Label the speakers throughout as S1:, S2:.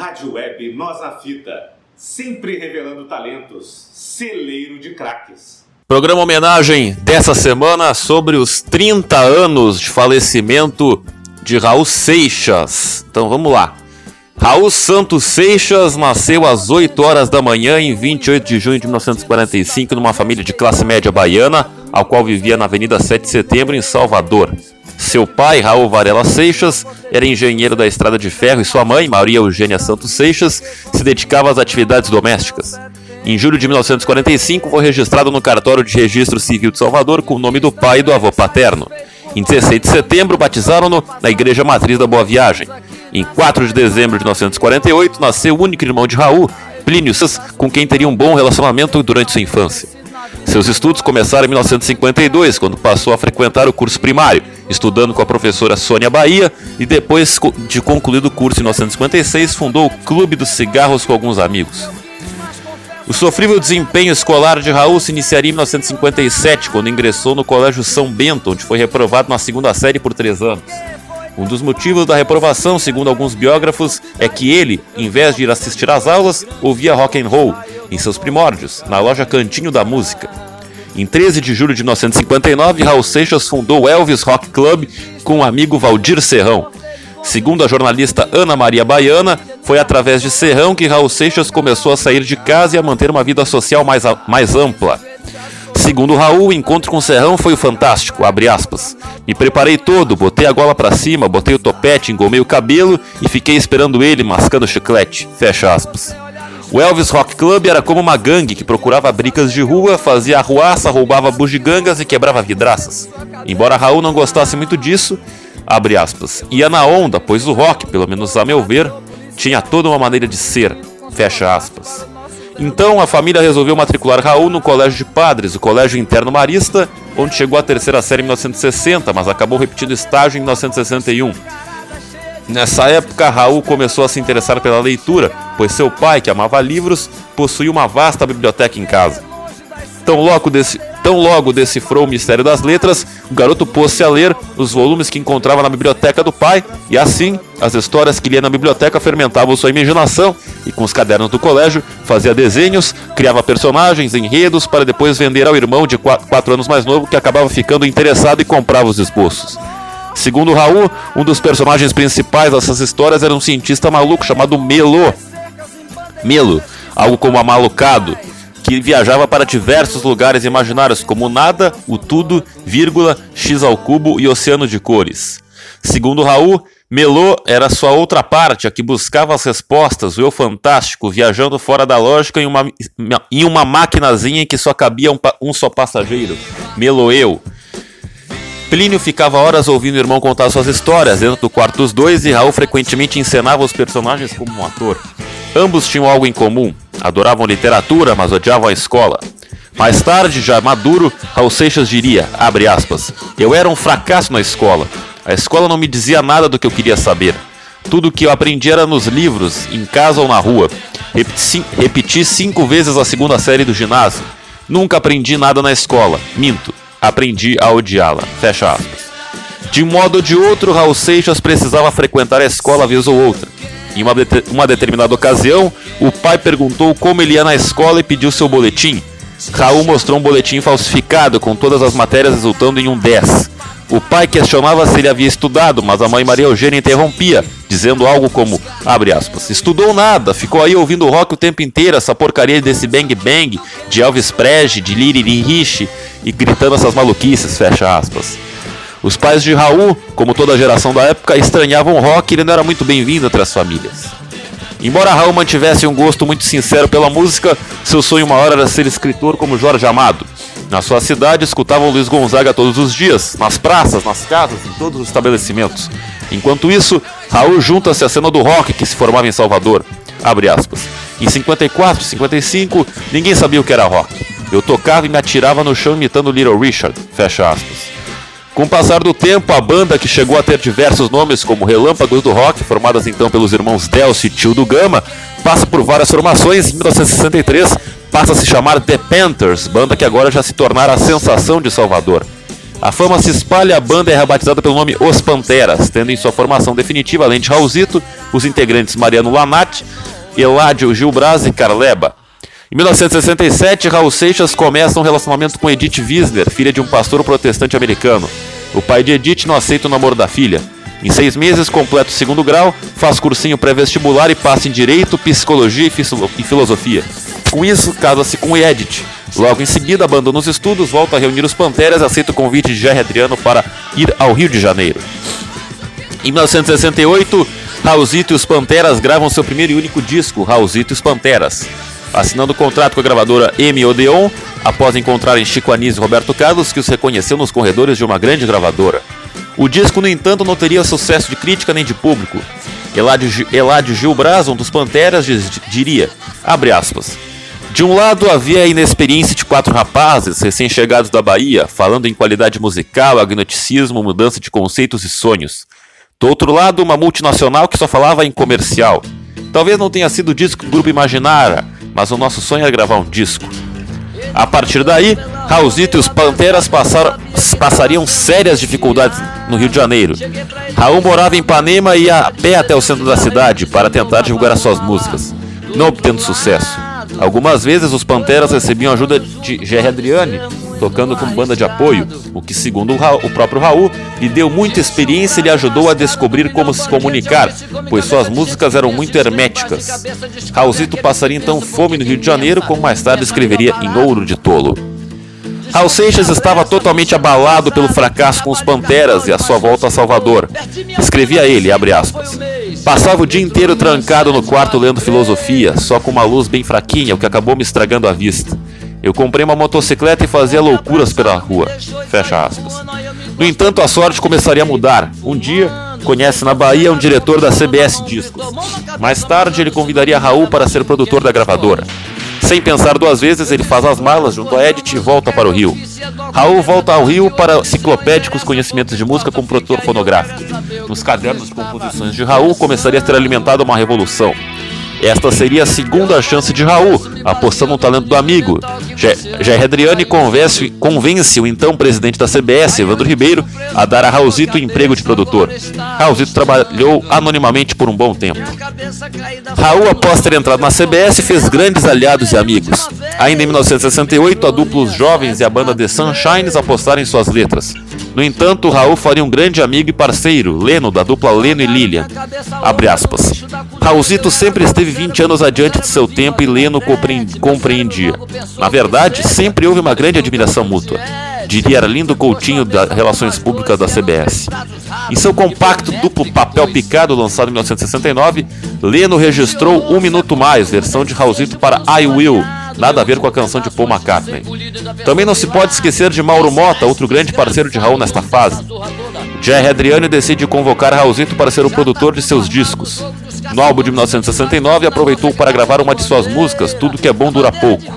S1: Rádio Web Nós na Fita, sempre revelando talentos, celeiro de craques.
S2: Programa homenagem dessa semana sobre os 30 anos de falecimento de Raul Seixas. Então vamos lá. Raul Santos Seixas nasceu às 8 horas da manhã em 28 de junho de 1945 numa família de classe média baiana, ao qual vivia na Avenida 7 de Setembro em Salvador. Seu pai, Raul Varela Seixas, era engenheiro da estrada de ferro e sua mãe, Maria Eugênia Santos Seixas, se dedicava às atividades domésticas. Em julho de 1945, foi registrado no cartório de registro civil de Salvador com o nome do pai e do avô paterno. Em 16 de setembro, batizaram-no na Igreja Matriz da Boa Viagem. Em 4 de dezembro de 1948, nasceu o único irmão de Raul, Plínio, com quem teria um bom relacionamento durante sua infância. Seus estudos começaram em 1952, quando passou a frequentar o curso primário, estudando com a professora Sônia Bahia, e depois de concluído o curso em 1956, fundou o Clube dos Cigarros com alguns amigos. O sofrível desempenho escolar de Raul se iniciaria em 1957, quando ingressou no Colégio São Bento, onde foi reprovado na segunda série por três anos. Um dos motivos da reprovação, segundo alguns biógrafos, é que ele, em vez de ir assistir às aulas, ouvia rock and roll, em seus primórdios, na loja Cantinho da Música. Em 13 de julho de 1959, Raul Seixas fundou o Elvis Rock Club com o amigo Valdir Serrão. Segundo a jornalista Ana Maria Baiana, foi através de Serrão que Raul Seixas começou a sair de casa e a manter uma vida social mais, mais ampla. Segundo Raul, o encontro com Serrão foi fantástico. Me preparei todo, botei a gola para cima, botei o topete, engomei o cabelo e fiquei esperando ele mascando chiclete, fecha aspas. O Elvis Rock Club era como uma gangue que procurava brigas de rua, fazia arruaça, roubava bugigangas e quebrava vidraças. Embora Raul não gostasse muito disso, abre aspas, ia na onda, pois o rock, pelo menos a meu ver, tinha toda uma maneira de ser, fecha aspas. Então a família resolveu matricular Raul no Colégio de Padres, o Colégio Interno Marista, onde chegou à terceira série em 1960, mas acabou repetindo estágio em 1961. Nessa época, Raul começou a se interessar pela leitura, pois seu pai, que amava livros, possuía uma vasta biblioteca em casa. Tão logo, desse, tão logo decifrou o mistério das letras, o garoto pôs-se a ler os volumes que encontrava na biblioteca do pai, e assim, as histórias que lia na biblioteca fermentavam sua imaginação, e com os cadernos do colégio, fazia desenhos, criava personagens, enredos, para depois vender ao irmão de 4 anos mais novo, que acabava ficando interessado e comprava os esboços. Segundo Raul, um dos personagens principais dessas histórias era um cientista maluco chamado Melo. Melo, algo como amalucado, que viajava para diversos lugares imaginários, como nada, o tudo, vírgula, x ao cubo e oceano de cores. Segundo Raul, Melô era sua outra parte, a que buscava as respostas, o eu fantástico, viajando fora da lógica em uma, em uma maquinazinha em que só cabia um, um só passageiro. Melô eu. Plínio ficava horas ouvindo o irmão contar suas histórias dentro do quarto dos dois e Raul frequentemente encenava os personagens como um ator. Ambos tinham algo em comum: adoravam literatura, mas odiavam a escola. Mais tarde, já maduro, Raul Seixas diria, aspas, eu era um fracasso na escola. A escola não me dizia nada do que eu queria saber. Tudo o que eu aprendi era nos livros, em casa ou na rua. Repeti, repeti cinco vezes a segunda série do ginásio. Nunca aprendi nada na escola. Minto aprendi a odiá-la. Fecha aspas. De modo ou de outro, Raul Seixas precisava frequentar a escola vez ou outra. Em uma, uma determinada ocasião, o pai perguntou como ele ia na escola e pediu seu boletim. Raul mostrou um boletim falsificado com todas as matérias resultando em um 10. O pai questionava se ele havia estudado, mas a mãe Maria Eugênia interrompia, dizendo algo como, abre aspas, estudou nada, ficou aí ouvindo rock o tempo inteiro, essa porcaria desse bang bang, de Elvis Presley, de Liri Rich, e gritando essas maluquices, fecha aspas. Os pais de Raul, como toda a geração da época, estranhavam o rock e ele não era muito bem-vindo entre as famílias. Embora Raul mantivesse um gosto muito sincero pela música, seu sonho maior era ser escritor como Jorge Amado. Na sua cidade, escutavam Luiz Gonzaga todos os dias, nas praças, nas casas, em todos os estabelecimentos. Enquanto isso, Raul junta-se à cena do rock que se formava em Salvador. Em 54, 55, ninguém sabia o que era rock. Eu tocava e me atirava no chão imitando Little Richard. Fecha aspas. Com o passar do tempo, a banda, que chegou a ter diversos nomes como Relâmpagos do Rock, formadas então pelos irmãos Delcio e Tio do Gama, passa por várias formações. Em 1963, passa a se chamar The Panthers, banda que agora já se tornara a sensação de Salvador. A fama se espalha, a banda é rebatizada pelo nome Os Panteras, tendo em sua formação definitiva, além de Raulzito, os integrantes Mariano Lanat, Eládio Gilbras e Carleba. Em 1967, Raul Seixas começa um relacionamento com Edith Wiesner, filha de um pastor protestante americano. O pai de Edith não aceita o namoro da filha. Em seis meses, completa o segundo grau, faz cursinho pré-vestibular e passa em Direito, Psicologia e Filosofia. Com isso, casa-se com Edith. Logo em seguida, abandona os estudos, volta a reunir os Panteras e aceita o convite de Jerry Adriano para ir ao Rio de Janeiro. Em 1968, Raulzito e os Panteras gravam seu primeiro e único disco, Raulzito e os Panteras assinando contrato com a gravadora M Odeon, após encontrarem Chico Anísio e Roberto Carlos, que os reconheceu nos corredores de uma grande gravadora. O disco, no entanto, não teria sucesso de crítica nem de público. Eládio Gil Braz, um dos Panteras, diria, abre aspas, de um lado havia a inexperiência de quatro rapazes recém-chegados da Bahia, falando em qualidade musical, agnoticismo, mudança de conceitos e sonhos. Do outro lado, uma multinacional que só falava em comercial. Talvez não tenha sido o disco que o grupo imaginara, mas o nosso sonho é gravar um disco. A partir daí, Raulzito e os Panteras passaram, passariam sérias dificuldades no Rio de Janeiro. Raul morava em Ipanema e ia a pé até o centro da cidade para tentar divulgar as suas músicas, não obtendo sucesso. Algumas vezes os Panteras recebiam ajuda de Jerry Adriani, tocando como banda de apoio, o que, segundo o, Raul, o próprio Raul, lhe deu muita experiência e lhe ajudou a descobrir como se comunicar, pois suas músicas eram muito herméticas. Raulzito passaria então fome no Rio de Janeiro, como mais tarde escreveria em Ouro de Tolo. Raul Seixas estava totalmente abalado pelo fracasso com os Panteras e a sua volta a Salvador. Escrevia ele, abre aspas. Passava o dia inteiro trancado no quarto lendo filosofia, só com uma luz bem fraquinha, o que acabou me estragando a vista. Eu comprei uma motocicleta e fazia loucuras pela rua. Fecha aspas. No entanto, a sorte começaria a mudar. Um dia, conhece na Bahia um diretor da CBS Discos. Mais tarde, ele convidaria Raul para ser produtor da gravadora. Sem pensar duas vezes, ele faz as malas junto a Edith e volta para o Rio. Raul volta ao Rio para enciclopédicos conhecimentos de música como produtor fonográfico. Nos cadernos de composições de Raul começaria a ser alimentada uma revolução. Esta seria a segunda chance de Raul, apostando no talento do amigo. Jair Adriani convence, convence o então presidente da CBS, Evandro Ribeiro, a dar a Raulzito o emprego de produtor. Raulzito trabalhou anonimamente por um bom tempo. Raul, após ter entrado na CBS, fez grandes aliados e amigos. Ainda em 1968, a dupla Os Jovens e a banda The Sunshines apostaram em suas letras. No entanto, Raul faria um grande amigo e parceiro, Leno, da dupla Leno e Lilian. Abre aspas. Raulzito sempre esteve 20 anos adiante de seu tempo e Leno compreendia. Na verdade, sempre houve uma grande admiração mútua. Diria Arlindo Coutinho, das Relações Públicas da CBS. Em seu compacto duplo papel picado, lançado em 1969, Leno registrou Um Minuto Mais, versão de Raulzito para I Will, nada a ver com a canção de Paul McCartney. Também não se pode esquecer de Mauro Mota, outro grande parceiro de Raul nesta fase. Jerry Adriani decide convocar Raulzito para ser o produtor de seus discos. No álbum de 1969, aproveitou para gravar uma de suas músicas, Tudo que é Bom Dura Pouco.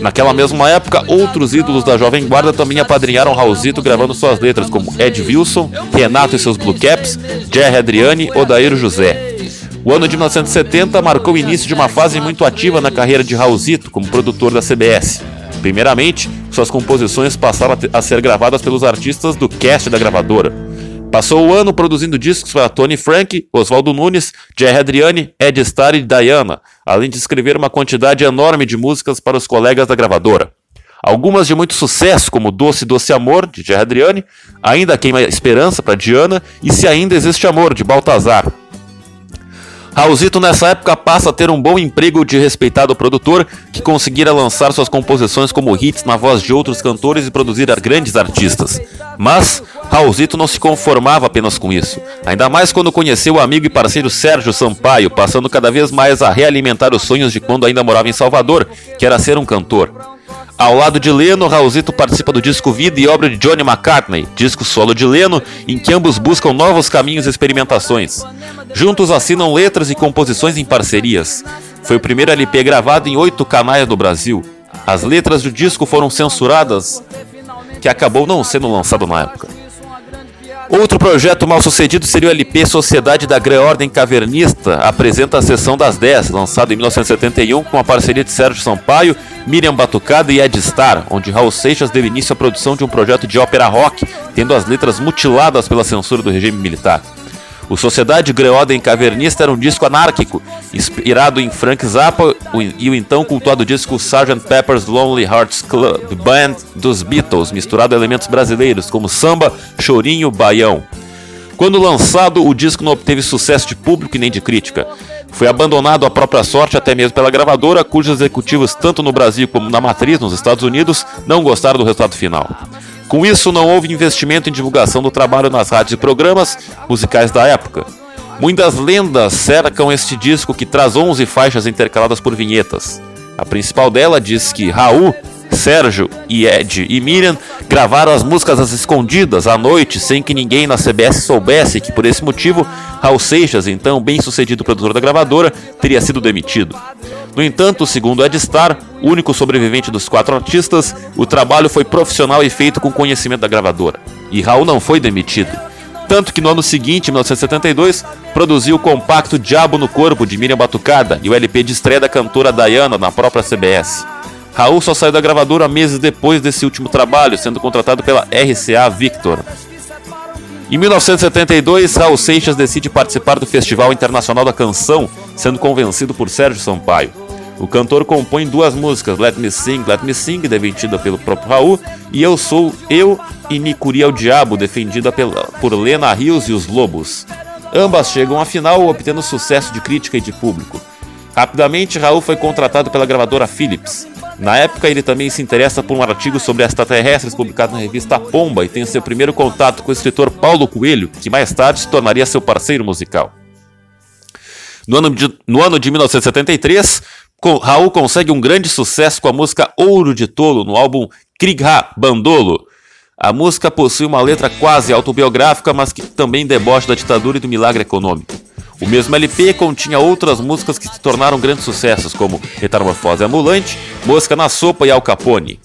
S2: Naquela mesma época, outros ídolos da Jovem Guarda também apadrinharam Raulzito gravando suas letras, como Ed Wilson, Renato e seus Blue Caps, Jerry Adriani, Odair José. O ano de 1970 marcou o início de uma fase muito ativa na carreira de Raulzito como produtor da CBS. Primeiramente, suas composições passaram a ser gravadas pelos artistas do cast da gravadora. Passou o ano produzindo discos para Tony Frank, Oswaldo Nunes, Jerry Adriani, Ed Starr e Diana, além de escrever uma quantidade enorme de músicas para os colegas da gravadora. Algumas de muito sucesso, como Doce Doce Amor, de Jerry Adriani, Ainda Queima Esperança, para Diana, e Se Ainda Existe Amor, de Baltazar. Raulzito nessa época passa a ter um bom emprego de respeitado produtor que conseguira lançar suas composições como hits na voz de outros cantores e produzir grandes artistas. Mas Raulzito não se conformava apenas com isso, ainda mais quando conheceu o amigo e parceiro Sérgio Sampaio, passando cada vez mais a realimentar os sonhos de quando ainda morava em Salvador, que era ser um cantor. Ao lado de Leno, Raulzito participa do disco Vida e obra de Johnny McCartney, disco solo de Leno, em que ambos buscam novos caminhos e experimentações. Juntos assinam letras e composições em parcerias. Foi o primeiro LP gravado em oito canais no Brasil. As letras do disco foram censuradas, que acabou não sendo lançado na época. Outro projeto mal sucedido seria o LP Sociedade da Grã-Ordem Cavernista, apresenta a Sessão das 10, lançado em 1971 com a parceria de Sérgio Sampaio, Miriam Batucada e Ed Star, onde Raul Seixas deu início à produção de um projeto de ópera rock, tendo as letras mutiladas pela censura do regime militar. O Sociedade Greoden Cavernista era um disco anárquico, inspirado em Frank Zappa e o então cultuado disco Sgt. Pepper's Lonely Hearts Club Band dos Beatles, misturado a elementos brasileiros como samba, chorinho, baião. Quando lançado, o disco não obteve sucesso de público e nem de crítica. Foi abandonado à própria sorte até mesmo pela gravadora, cujos executivos, tanto no Brasil como na matriz, nos Estados Unidos, não gostaram do resultado final. Com isso, não houve investimento em divulgação do trabalho nas rádios e programas musicais da época. Muitas lendas cercam este disco que traz 11 faixas intercaladas por vinhetas. A principal dela diz que Raul, Sérgio e Ed e Miriam gravaram as músicas às escondidas à noite sem que ninguém na CBS soubesse que por esse motivo Raul Seixas, então bem-sucedido produtor da gravadora, teria sido demitido. No entanto, segundo Ed Star, único sobrevivente dos quatro artistas, o trabalho foi profissional e feito com conhecimento da gravadora. E Raul não foi demitido. Tanto que no ano seguinte, 1972, produziu o compacto Diabo no Corpo de Miriam Batucada e o LP de estreia da cantora Diana na própria CBS. Raul só saiu da gravadora meses depois desse último trabalho, sendo contratado pela RCA Victor. Em 1972, Raul Seixas decide participar do Festival Internacional da Canção, sendo convencido por Sérgio Sampaio. O cantor compõe duas músicas, Let Me Sing, Let Me Sing, defendida pelo próprio Raul, e Eu Sou Eu e Nicuri ao Diabo, defendida pela, por Lena Rios e os Lobos. Ambas chegam à final, obtendo sucesso de crítica e de público. Rapidamente, Raul foi contratado pela gravadora Philips. Na época, ele também se interessa por um artigo sobre extraterrestres publicado na revista Pomba e tem seu primeiro contato com o escritor Paulo Coelho, que mais tarde se tornaria seu parceiro musical. No ano de, no ano de 1973, Raul consegue um grande sucesso com a música Ouro de Tolo no álbum Krigha Bandolo. A música possui uma letra quase autobiográfica, mas que também debocha da ditadura e do milagre econômico. O mesmo LP continha outras músicas que se tornaram grandes sucessos, como Metamorfose Ambulante, Mosca na Sopa e Al Capone.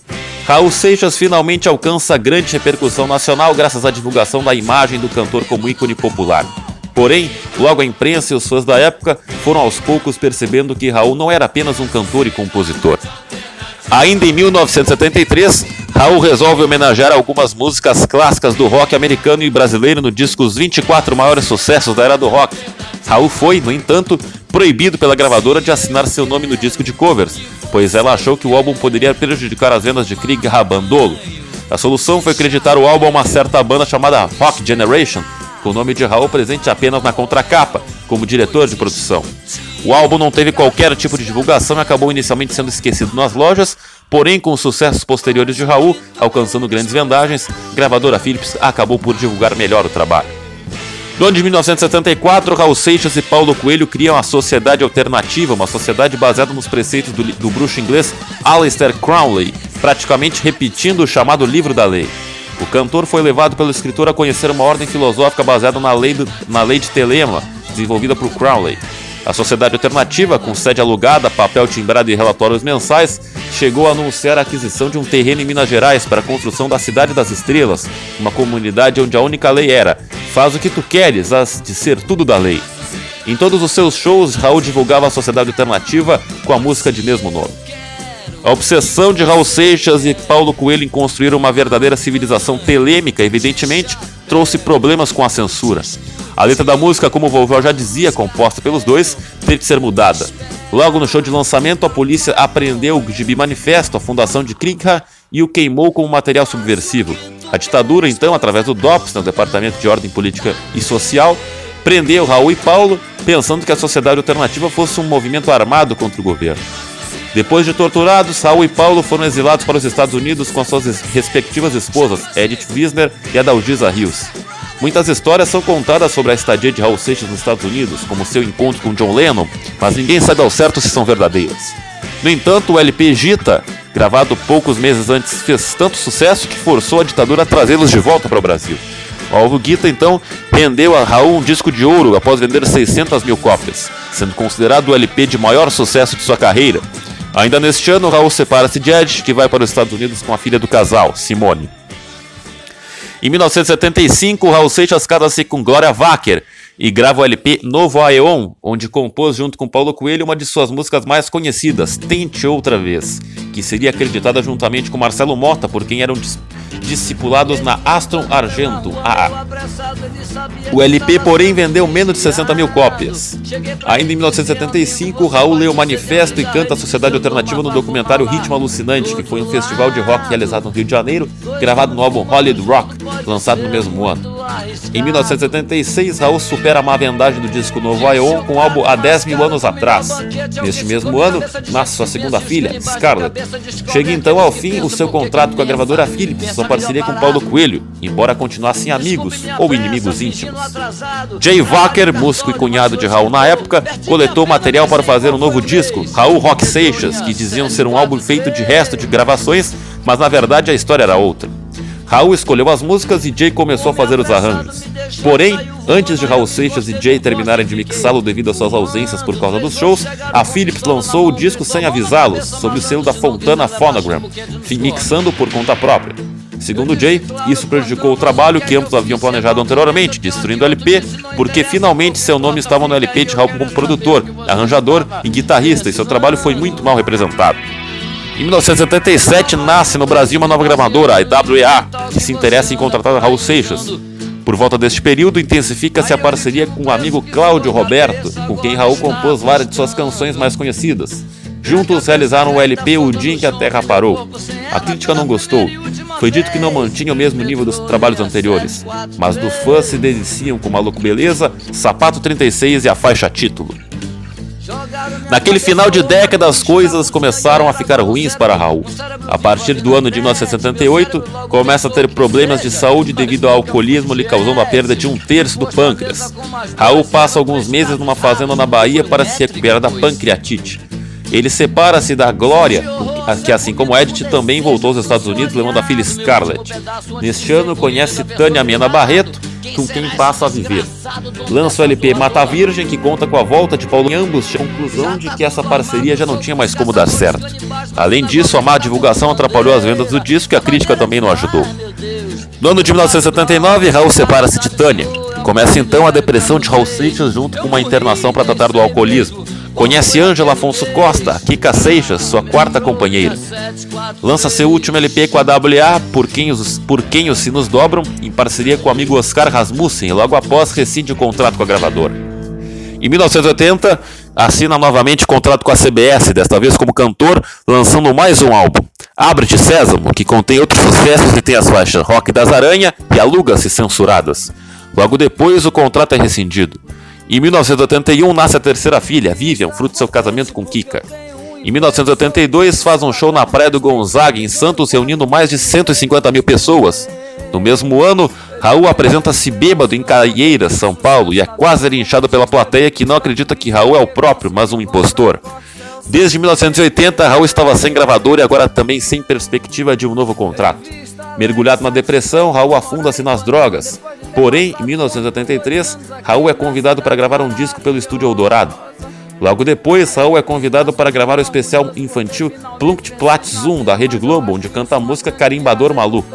S2: Raul Seixas finalmente alcança grande repercussão nacional graças à divulgação da imagem do cantor como ícone popular. Porém, logo a imprensa e os fãs da época foram aos poucos percebendo que Raul não era apenas um cantor e compositor. Ainda em 1973, Raul resolve homenagear algumas músicas clássicas do rock americano e brasileiro no disco Os 24 Maiores Sucessos da Era do Rock. Raul foi, no entanto, proibido pela gravadora de assinar seu nome no disco de covers, pois ela achou que o álbum poderia prejudicar as vendas de Krieg Rabandolo. A solução foi acreditar o álbum a uma certa banda chamada Rock Generation, com o nome de Raul presente apenas na contracapa, como diretor de produção. O álbum não teve qualquer tipo de divulgação e acabou inicialmente sendo esquecido nas lojas, porém com os sucessos posteriores de Raul, alcançando grandes vendagens, gravadora Philips acabou por divulgar melhor o trabalho. No ano de 1974, Raul Seixas e Paulo Coelho criam a Sociedade Alternativa, uma sociedade baseada nos preceitos do, do bruxo inglês Aleister Crowley, praticamente repetindo o chamado Livro da Lei. O cantor foi levado pelo escritor a conhecer uma ordem filosófica baseada na lei, do, na lei de Telema, desenvolvida por Crowley. A sociedade alternativa, com sede alugada, papel timbrado e relatórios mensais, chegou a anunciar a aquisição de um terreno em Minas Gerais para a construção da Cidade das Estrelas, uma comunidade onde a única lei era: faz o que tu queres, as de ser tudo da lei. Em todos os seus shows, Raul divulgava a sociedade alternativa com a música de mesmo nome. A obsessão de Raul Seixas e Paulo Coelho em construir uma verdadeira civilização telêmica, evidentemente, trouxe problemas com a censura. A letra da música, como o vovô já dizia, composta pelos dois, teve que ser mudada. Logo no show de lançamento, a polícia apreendeu o Gibi Manifesto, a fundação de Krikha, e o queimou como material subversivo. A ditadura, então, através do DOPS, no Departamento de Ordem Política e Social, prendeu Raul e Paulo, pensando que a sociedade alternativa fosse um movimento armado contra o governo. Depois de torturados, Saul e Paulo foram exilados para os Estados Unidos com as suas respectivas esposas, Edith Wisner e Adalgisa Rios. Muitas histórias são contadas sobre a estadia de Raul Seixas nos Estados Unidos, como seu encontro com John Lennon, mas ninguém sabe ao certo se são verdadeiras. No entanto, o LP Gita, gravado poucos meses antes, fez tanto sucesso que forçou a ditadura a trazê-los de volta para o Brasil. O Alvo então, rendeu a Raul um disco de ouro após vender 600 mil cópias, sendo considerado o LP de maior sucesso de sua carreira, Ainda neste ano, Raul separa-se de Ed, que vai para os Estados Unidos com a filha do casal, Simone. Em 1975, Raul Seixas casa-se com Glória Wacker e grava o LP Novo Aeon, onde compôs junto com Paulo Coelho uma de suas músicas mais conhecidas, Tente Outra Vez, que seria acreditada juntamente com Marcelo Mota, por quem eram discipulados na Aston Argento AA. O LP, porém, vendeu menos de 60 mil cópias. Ainda em 1975, Raul lê o manifesto e canta a Sociedade Alternativa no documentário Ritmo Alucinante, que foi um festival de rock realizado no Rio de Janeiro, gravado no álbum Hollywood Rock, lançado no mesmo ano. Em 1976, Raul supera a má vendagem do disco Novo Ion com o álbum Há 10 mil anos atrás. Neste mesmo ano, nasce sua segunda filha, Scarlett. Chega então ao fim o seu contrato com a gravadora Philips, sua parceria com Paulo Coelho, embora continuassem amigos ou inimigos íntimos. Jay Wacker, músico e cunhado de Raul na época, coletou material para fazer um novo disco, Raul Rock Seixas, que diziam ser um álbum feito de resto de gravações, mas na verdade a história era outra. Raul escolheu as músicas e Jay começou a fazer os arranjos. Porém, antes de Raul Seixas e Jay terminarem de mixá-lo devido às suas ausências por causa dos shows, a Philips lançou o disco sem avisá-los, sob o selo da Fontana Phonogram, mixando por conta própria. Segundo Jay, isso prejudicou o trabalho que ambos haviam planejado anteriormente, destruindo o LP, porque finalmente seu nome estava no LP de Raul como produtor, arranjador e guitarrista, e seu trabalho foi muito mal representado. Em 1977 nasce no Brasil uma nova gravadora, a IWA, que se interessa em contratar Raul Seixas. Por volta deste período, intensifica-se a parceria com o amigo Cláudio Roberto, com quem Raul compôs várias de suas canções mais conhecidas. Juntos realizaram o LP O Dia em que a Terra Parou. A crítica não gostou. Foi dito que não mantinha o mesmo nível dos trabalhos anteriores, mas dos fãs se deliciam com Maluco Beleza, Sapato 36 e a faixa título. Naquele final de década, as coisas começaram a ficar ruins para Raul. A partir do ano de 1978, começa a ter problemas de saúde devido ao alcoolismo, lhe causando a perda de um terço do pâncreas. Raul passa alguns meses numa fazenda na Bahia para se recuperar da pancreatite. Ele separa-se da Glória, que assim como Edith também voltou aos Estados Unidos levando a filha Scarlett. Neste ano conhece Tânia Mena Barreto, com quem passa a viver. Lança o LP Mata Virgem, que conta com a volta de Paulo ambos, a conclusão de que essa parceria já não tinha mais como dar certo. Além disso, a má divulgação atrapalhou as vendas do disco e a crítica também não ajudou. No ano de 1979, Raul separa-se de Tânia. Começa então a depressão de Raul Seixas junto com uma internação para tratar do alcoolismo. Conhece Ângela Afonso Costa, Kika Seixas, sua quarta companheira. Lança seu último LP com a WA, Por Quem os, Por Quem os Sinos Dobram, em parceria com o amigo Oscar Rasmussen, logo após rescinde o contrato com a gravadora. Em 1980, assina novamente contrato com a CBS, desta vez como cantor, lançando mais um álbum, Abre-te Sésamo, que contém outros sucessos e tem as faixas Rock das Aranha e Aluga-se Censuradas. Logo depois, o contrato é rescindido. Em 1981 nasce a terceira filha, Vivian, fruto de seu casamento com Kika. Em 1982 faz um show na Praia do Gonzaga, em Santos, reunindo mais de 150 mil pessoas. No mesmo ano, Raul apresenta-se bêbado em Caieiras, São Paulo, e é quase linchado pela plateia que não acredita que Raul é o próprio, mas um impostor. Desde 1980, Raul estava sem gravador e agora também sem perspectiva de um novo contrato. Mergulhado na depressão, Raul afunda-se nas drogas. Porém, em 1983, Raul é convidado para gravar um disco pelo estúdio Eldorado. Logo depois, Raul é convidado para gravar o especial infantil Plunkt Plat Zoom da Rede Globo, onde canta a música Carimbador Maluco.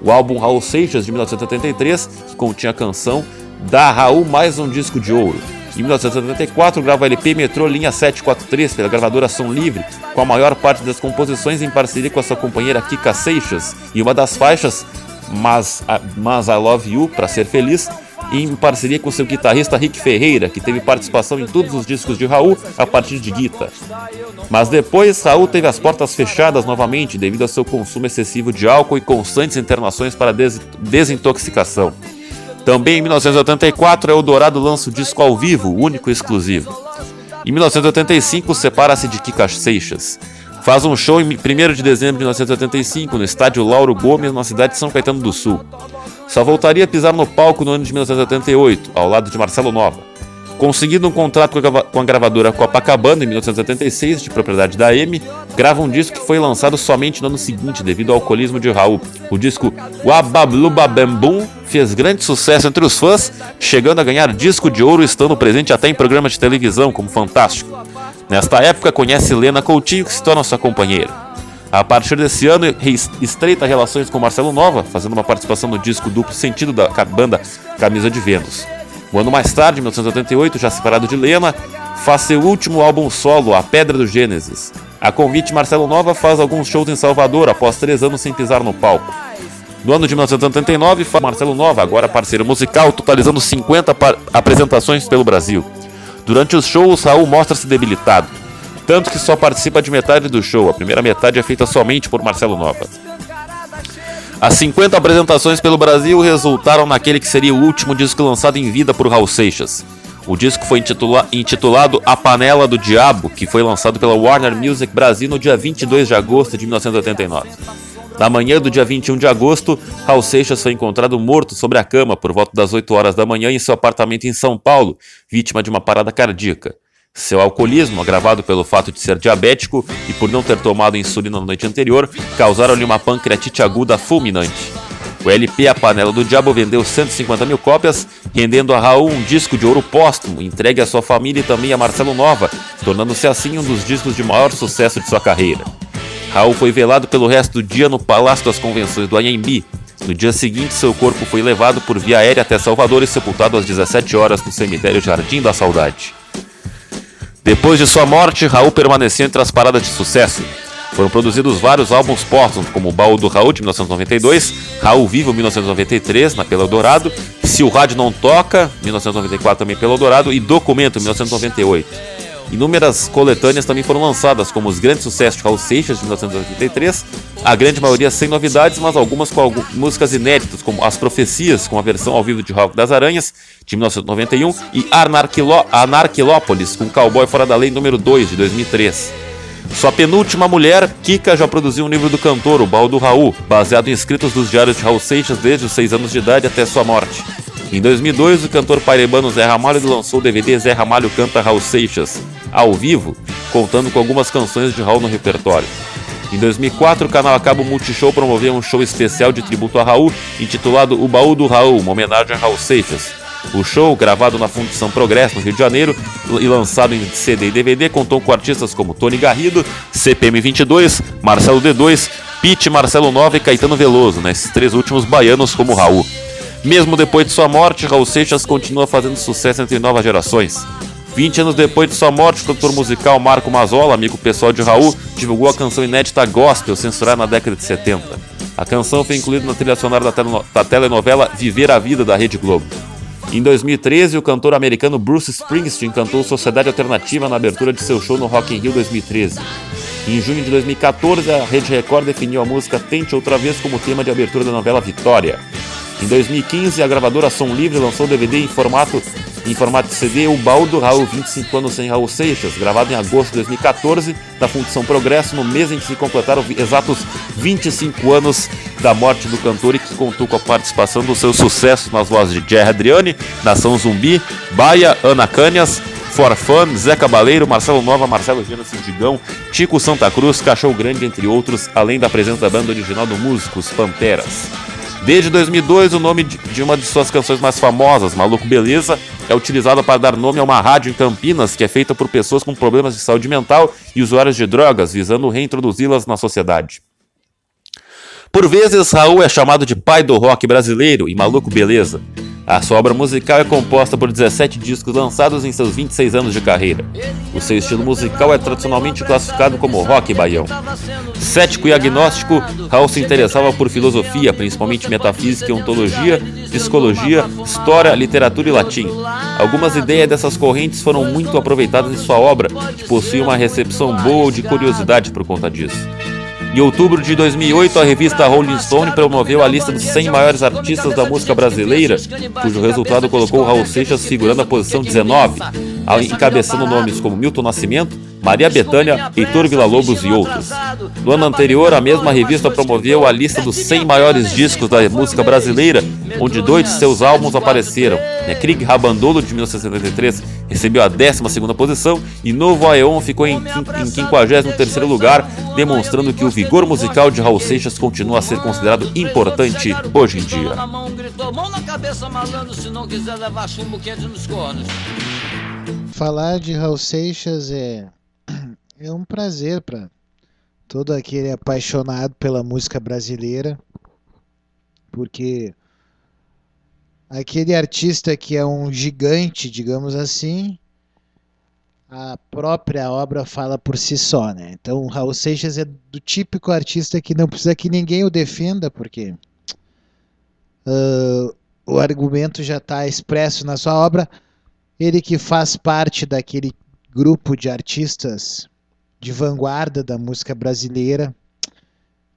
S2: O álbum Raul Seixas de 1973, que continha a canção, dá a Raul mais um disco de ouro. Em 1974, grava LP Metrô Linha 743 pela gravadora Som Livre, com a maior parte das composições em parceria com a sua companheira Kika Seixas, e uma das faixas, Mas, Mas I Love You, para ser feliz, em parceria com seu guitarrista Rick Ferreira, que teve participação em todos os discos de Raul a partir de guitarra. Mas depois, Raul teve as portas fechadas novamente devido ao seu consumo excessivo de álcool e constantes internações para des desintoxicação. Também em 1984, Eldorado lança o disco ao vivo, único e exclusivo. Em 1985, separa-se de Kika Seixas. Faz um show em 1 de dezembro de 1985 no estádio Lauro Gomes, na cidade de São Caetano do Sul. Só voltaria a pisar no palco no ano de 1988, ao lado de Marcelo Nova. Conseguindo um contrato com a gravadora Copacabana em 1976, de propriedade da M, grava um disco que foi lançado somente no ano seguinte devido ao alcoolismo de Raul. O disco Wabablubabambum fez grande sucesso entre os fãs, chegando a ganhar disco de ouro estando presente até em programas de televisão como Fantástico. Nesta época conhece Helena Coutinho que se torna sua companheira. A partir desse ano, estreita relações com Marcelo Nova, fazendo uma participação no disco duplo sentido da banda Camisa de Vênus. Um ano mais tarde, em 1988, já separado de Lena, faz seu último álbum solo, A Pedra do Gênesis. A convite, Marcelo Nova faz alguns shows em Salvador após três anos sem pisar no palco. No ano de 1989, Marcelo Nova, agora parceiro musical, totalizando 50 apresentações pelo Brasil. Durante os shows, Raul mostra-se debilitado, tanto que só participa de metade do show, a primeira metade é feita somente por Marcelo Nova. As 50 apresentações pelo Brasil resultaram naquele que seria o último disco lançado em vida por Raul Seixas. O disco foi intitula intitulado A Panela do Diabo, que foi lançado pela Warner Music Brasil no dia 22 de agosto de 1989. Na manhã do dia 21 de agosto, Raul Seixas foi encontrado morto sobre a cama por volta das 8 horas da manhã em seu apartamento em São Paulo, vítima de uma parada cardíaca. Seu alcoolismo, agravado pelo fato de ser diabético e por não ter tomado insulina na noite anterior, causaram-lhe uma pancreatite aguda fulminante. O LP A Panela do Diabo vendeu 150 mil cópias, rendendo a Raul um disco de ouro póstumo, entregue à sua família e também a Marcelo Nova, tornando-se assim um dos discos de maior sucesso de sua carreira. Raul foi velado pelo resto do dia no Palácio das Convenções do Anhembi. No dia seguinte, seu corpo foi levado por via aérea até Salvador e sepultado às 17 horas no cemitério Jardim da Saudade. Depois de sua morte, Raul permaneceu entre as paradas de sucesso. Foram produzidos vários álbuns póstumos, como o Baú do Raul de 1992, Raul Vivo 1993, na Pelo Dourado, Se o Rádio Não Toca, 1994 também Pelo Dourado, e Documento 1998. Inúmeras coletâneas também foram lançadas, como os grandes sucessos de Raul Seixas, de 1983, a grande maioria sem novidades, mas algumas com músicas inéditas, como As Profecias, com a versão ao vivo de Rock das Aranhas, de 1991, e Anarquiló Anarquilópolis, com Cowboy Fora da Lei número 2, de 2003. Sua penúltima mulher, Kika, já produziu um livro do cantor, O Baú do Raul, baseado em escritos dos diários de Raul Seixas desde os 6 anos de idade até sua morte. Em 2002, o cantor paraibano Zé Ramalho lançou o DVD Zé Ramalho Canta Raul Seixas, ao vivo, contando com algumas canções de Raul no repertório. Em 2004, o canal Acabo Multishow promoveu um show especial de tributo a Raul, intitulado O Baú do Raul, uma homenagem a Raul Seixas. O show, gravado na Fundição Progresso, no Rio de Janeiro, e lançado em CD e DVD, contou com artistas como Tony Garrido, CPM 22, Marcelo D2, Pete, Marcelo Nova e Caetano Veloso, né? três últimos baianos como Raul. Mesmo depois de sua morte, Raul Seixas continua fazendo sucesso entre novas gerações. 20 anos depois de sua morte, o cantor musical Marco Mazola, amigo pessoal de Raul, divulgou a canção inédita Gospel, censurada na década de 70. A canção foi incluída na trilha sonora da, telenovela Viver a Vida da Rede Globo. Em 2013, o cantor americano Bruce Springsteen cantou Sociedade Alternativa na abertura de seu show no Rock in Rio 2013. Em junho de 2014, a Rede Record definiu a música Tente Outra Vez como tema de abertura da novela Vitória. Em 2015, a gravadora Som Livre lançou o DVD em formato, em formato CD O Baú do Raul 25 anos sem Raul Seixas, gravado em agosto de 2014, da Fundição Progresso, no mês em que se completaram exatos 25 anos da morte do cantor e que contou com a participação dos seus sucessos nas vozes de Jerry Adriane, Nação Zumbi, Baia, Ana Canhas, Forfan, Zé Cabaleiro, Marcelo Nova, Marcelo Gena Sindigão, Tico Santa Cruz, Cachorro Grande, entre outros, além da presença da banda original do Músicos Panteras. Desde 2002, o nome de uma de suas canções mais famosas, Maluco Beleza, é utilizado para dar nome a uma rádio em Campinas que é feita por pessoas com problemas de saúde mental e usuários de drogas, visando reintroduzi-las na sociedade. Por vezes, Raul é chamado de pai do rock brasileiro e Maluco Beleza. A sua obra musical é composta por 17 discos lançados em seus 26 anos de carreira. O seu estilo musical é tradicionalmente classificado como rock baião. Cético e agnóstico, Raul se interessava por filosofia, principalmente metafísica e ontologia, psicologia, história, literatura e latim. Algumas ideias dessas correntes foram muito aproveitadas em sua obra, que possui uma recepção boa de curiosidade por conta disso. Em outubro de 2008, a revista Rolling Stone promoveu a lista dos 100 maiores artistas da música brasileira, cujo resultado colocou Raul Seixas figurando a posição 19, encabeçando nomes como Milton Nascimento, Maria Bethânia, Heitor Villa-Lobos e outros. No ano anterior, a mesma revista promoveu a lista dos 100 maiores discos da música brasileira, onde dois de seus álbuns apareceram. Krieg Rabandolo, de 1973, recebeu a 12ª posição e Novo Aeon ficou em, em 53º lugar, demonstrando que o vigor musical de Raul Seixas continua a ser considerado importante hoje em dia.
S3: Falar de Raul Seixas é, é um prazer para todo aquele apaixonado pela música brasileira, porque aquele artista que é um gigante, digamos assim, a própria obra fala por si só, né? Então, Raul Seixas é do típico artista que não precisa que ninguém o defenda, porque uh, o argumento já está expresso na sua obra. Ele que faz parte daquele grupo de artistas de vanguarda da música brasileira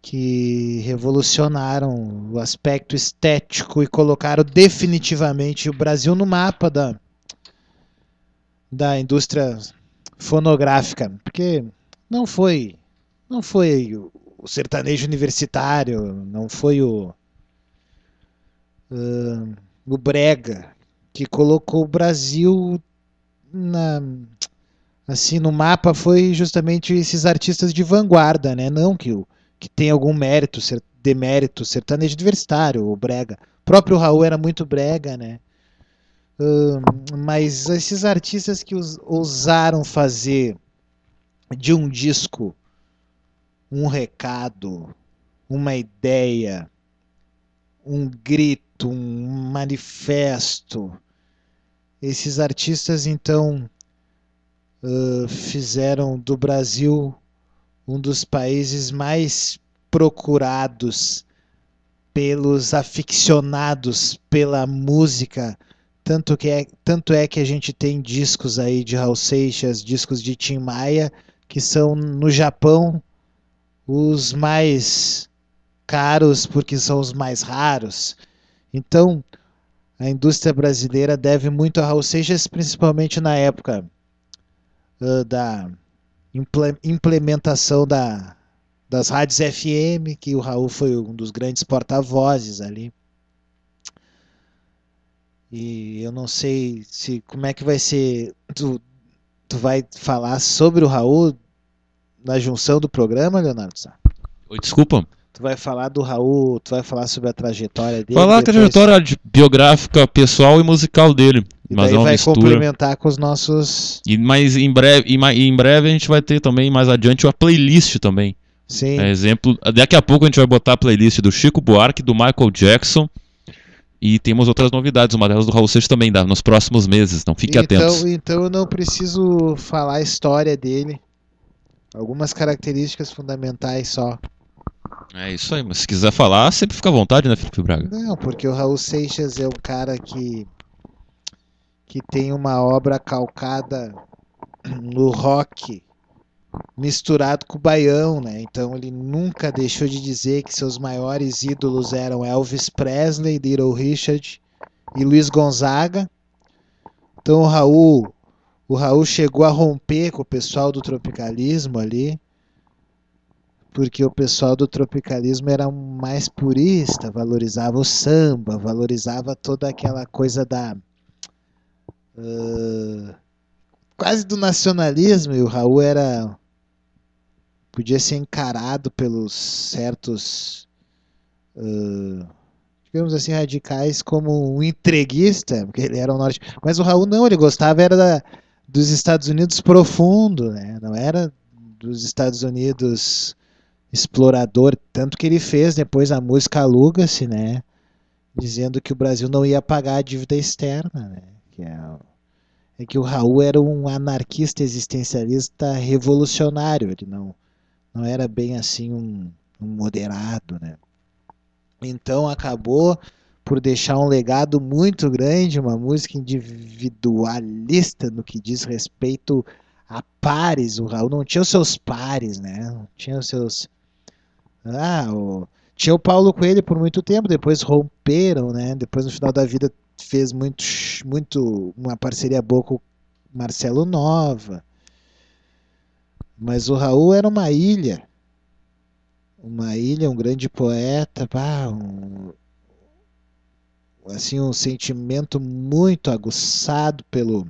S3: que revolucionaram o aspecto estético e colocaram definitivamente o Brasil no mapa da, da indústria fonográfica, porque não foi não foi o, sertanejo universitário, não foi o uh, o brega que colocou o Brasil na assim no mapa foi justamente esses artistas de vanguarda, né? Não que o que tem algum mérito, ser, demérito sertanejo universitário, o brega. O próprio Raul era muito brega, né? Uh, mas esses artistas que ousaram fazer de um disco um recado, uma ideia, um grito, um manifesto. Esses artistas então uh, fizeram do Brasil um dos países mais procurados pelos aficionados pela música. Tanto, que é, tanto é que a gente tem discos aí de Raul Seixas, discos de Tim Maia, que são no Japão os mais caros porque são os mais raros. Então, a indústria brasileira deve muito a Raul Seixas, principalmente na época uh, da implementação da, das rádios FM, que o Raul foi um dos grandes porta-vozes ali. E eu não sei se como é que vai ser. Tu, tu vai falar sobre o Raul na junção do programa, Leonardo Sá?
S2: Oi, desculpa.
S3: Tu vai falar do Raul, tu vai falar sobre a trajetória dele.
S2: Falar a trajetória biográfica, pessoal e musical dele.
S3: E mas é vai mistura. complementar com os nossos.
S2: E mais em breve, e, e em breve a gente vai ter também mais adiante a playlist também.
S3: Sim.
S2: É, exemplo, daqui a pouco a gente vai botar a playlist do Chico Buarque, do Michael Jackson. E temos outras novidades, uma delas do Raul Seixas também, dá, nos próximos meses, então fique
S3: então,
S2: atentos.
S3: Então eu não preciso falar a história dele. Algumas características fundamentais só.
S2: É isso aí, mas se quiser falar, sempre fica à vontade, né, Felipe Braga?
S3: Não, porque o Raul Seixas é um cara que que tem uma obra calcada no rock misturado com o baião, né? Então ele nunca deixou de dizer que seus maiores ídolos eram Elvis Presley, Little Richard e Luiz Gonzaga. Então o Raul, o Raul chegou a romper com o pessoal do tropicalismo ali porque o pessoal do tropicalismo era mais purista, valorizava o samba, valorizava toda aquela coisa da. Uh, quase do nacionalismo, e o Raul era. podia ser encarado pelos certos. Uh, digamos assim, radicais como um entreguista, porque ele era um norte. Mas o Raul não, ele gostava era da, dos Estados Unidos profundo, né? Não era dos Estados Unidos explorador, tanto que ele fez depois a música Aluga-se, né? Dizendo que o Brasil não ia pagar a dívida externa, né? Que é, é que o Raul era um anarquista existencialista revolucionário, ele não, não era bem assim um, um moderado, né? Então acabou por deixar um legado muito grande, uma música individualista no que diz respeito a pares. O Raul não tinha os seus pares, né? Não tinha os seus ah, o... tinha o Paulo Coelho por muito tempo, depois romperam, né? Depois no final da vida fez muito, muito uma parceria boa com o Marcelo Nova. Mas o Raul era uma ilha. Uma ilha, um grande poeta, pá, um, assim, um sentimento muito aguçado pelo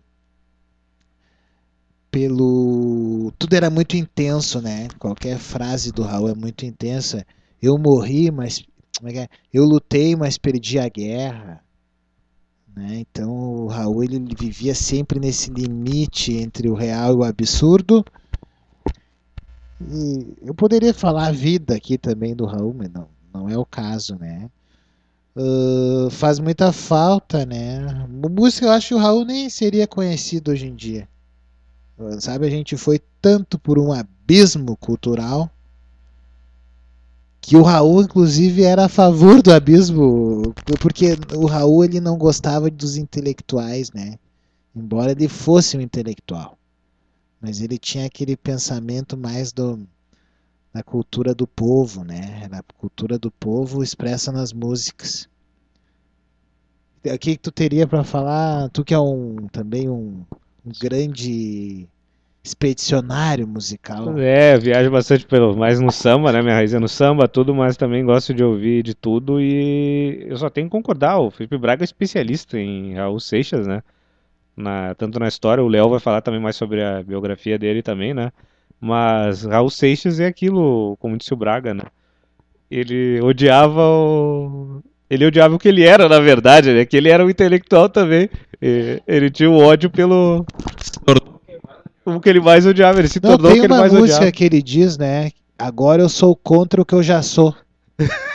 S3: pelo. Tudo era muito intenso, né? Qualquer frase do Raul é muito intensa. Eu morri, mas. É é? Eu lutei, mas perdi a guerra. Né? Então o Raul ele vivia sempre nesse limite entre o real e o absurdo. E eu poderia falar a vida aqui também do Raul, mas não, não é o caso, né? Uh, faz muita falta, né? Música, eu acho que o Raul nem seria conhecido hoje em dia. Sabe, a gente foi tanto por um abismo cultural que o Raul, inclusive, era a favor do abismo, porque o Raul ele não gostava dos intelectuais, né? Embora ele fosse um intelectual, mas ele tinha aquele pensamento mais do da cultura do povo, né? Era a cultura do povo expressa nas músicas. O que, que tu teria para falar? Tu que é um também um, um grande expedicionário musical.
S4: É, viajo bastante pelo, mais no samba, né? Minha raiz é no samba, tudo, mas também gosto de ouvir de tudo e eu só tenho que concordar, o Felipe Braga é especialista em Raul Seixas, né? Na, tanto na história, o Léo vai falar também mais sobre a biografia dele também, né? Mas Raul Seixas é aquilo, como disse o Braga, né? Ele odiava o... Ele odiava o que ele era, na verdade, né? Que ele era um intelectual também. Ele tinha o ódio pelo o que ele mais odiava, ele se
S3: Não,
S4: tornou o que ele mais
S3: Tem uma música
S4: odiava.
S3: que ele diz, né? Agora eu sou contra o que eu já sou.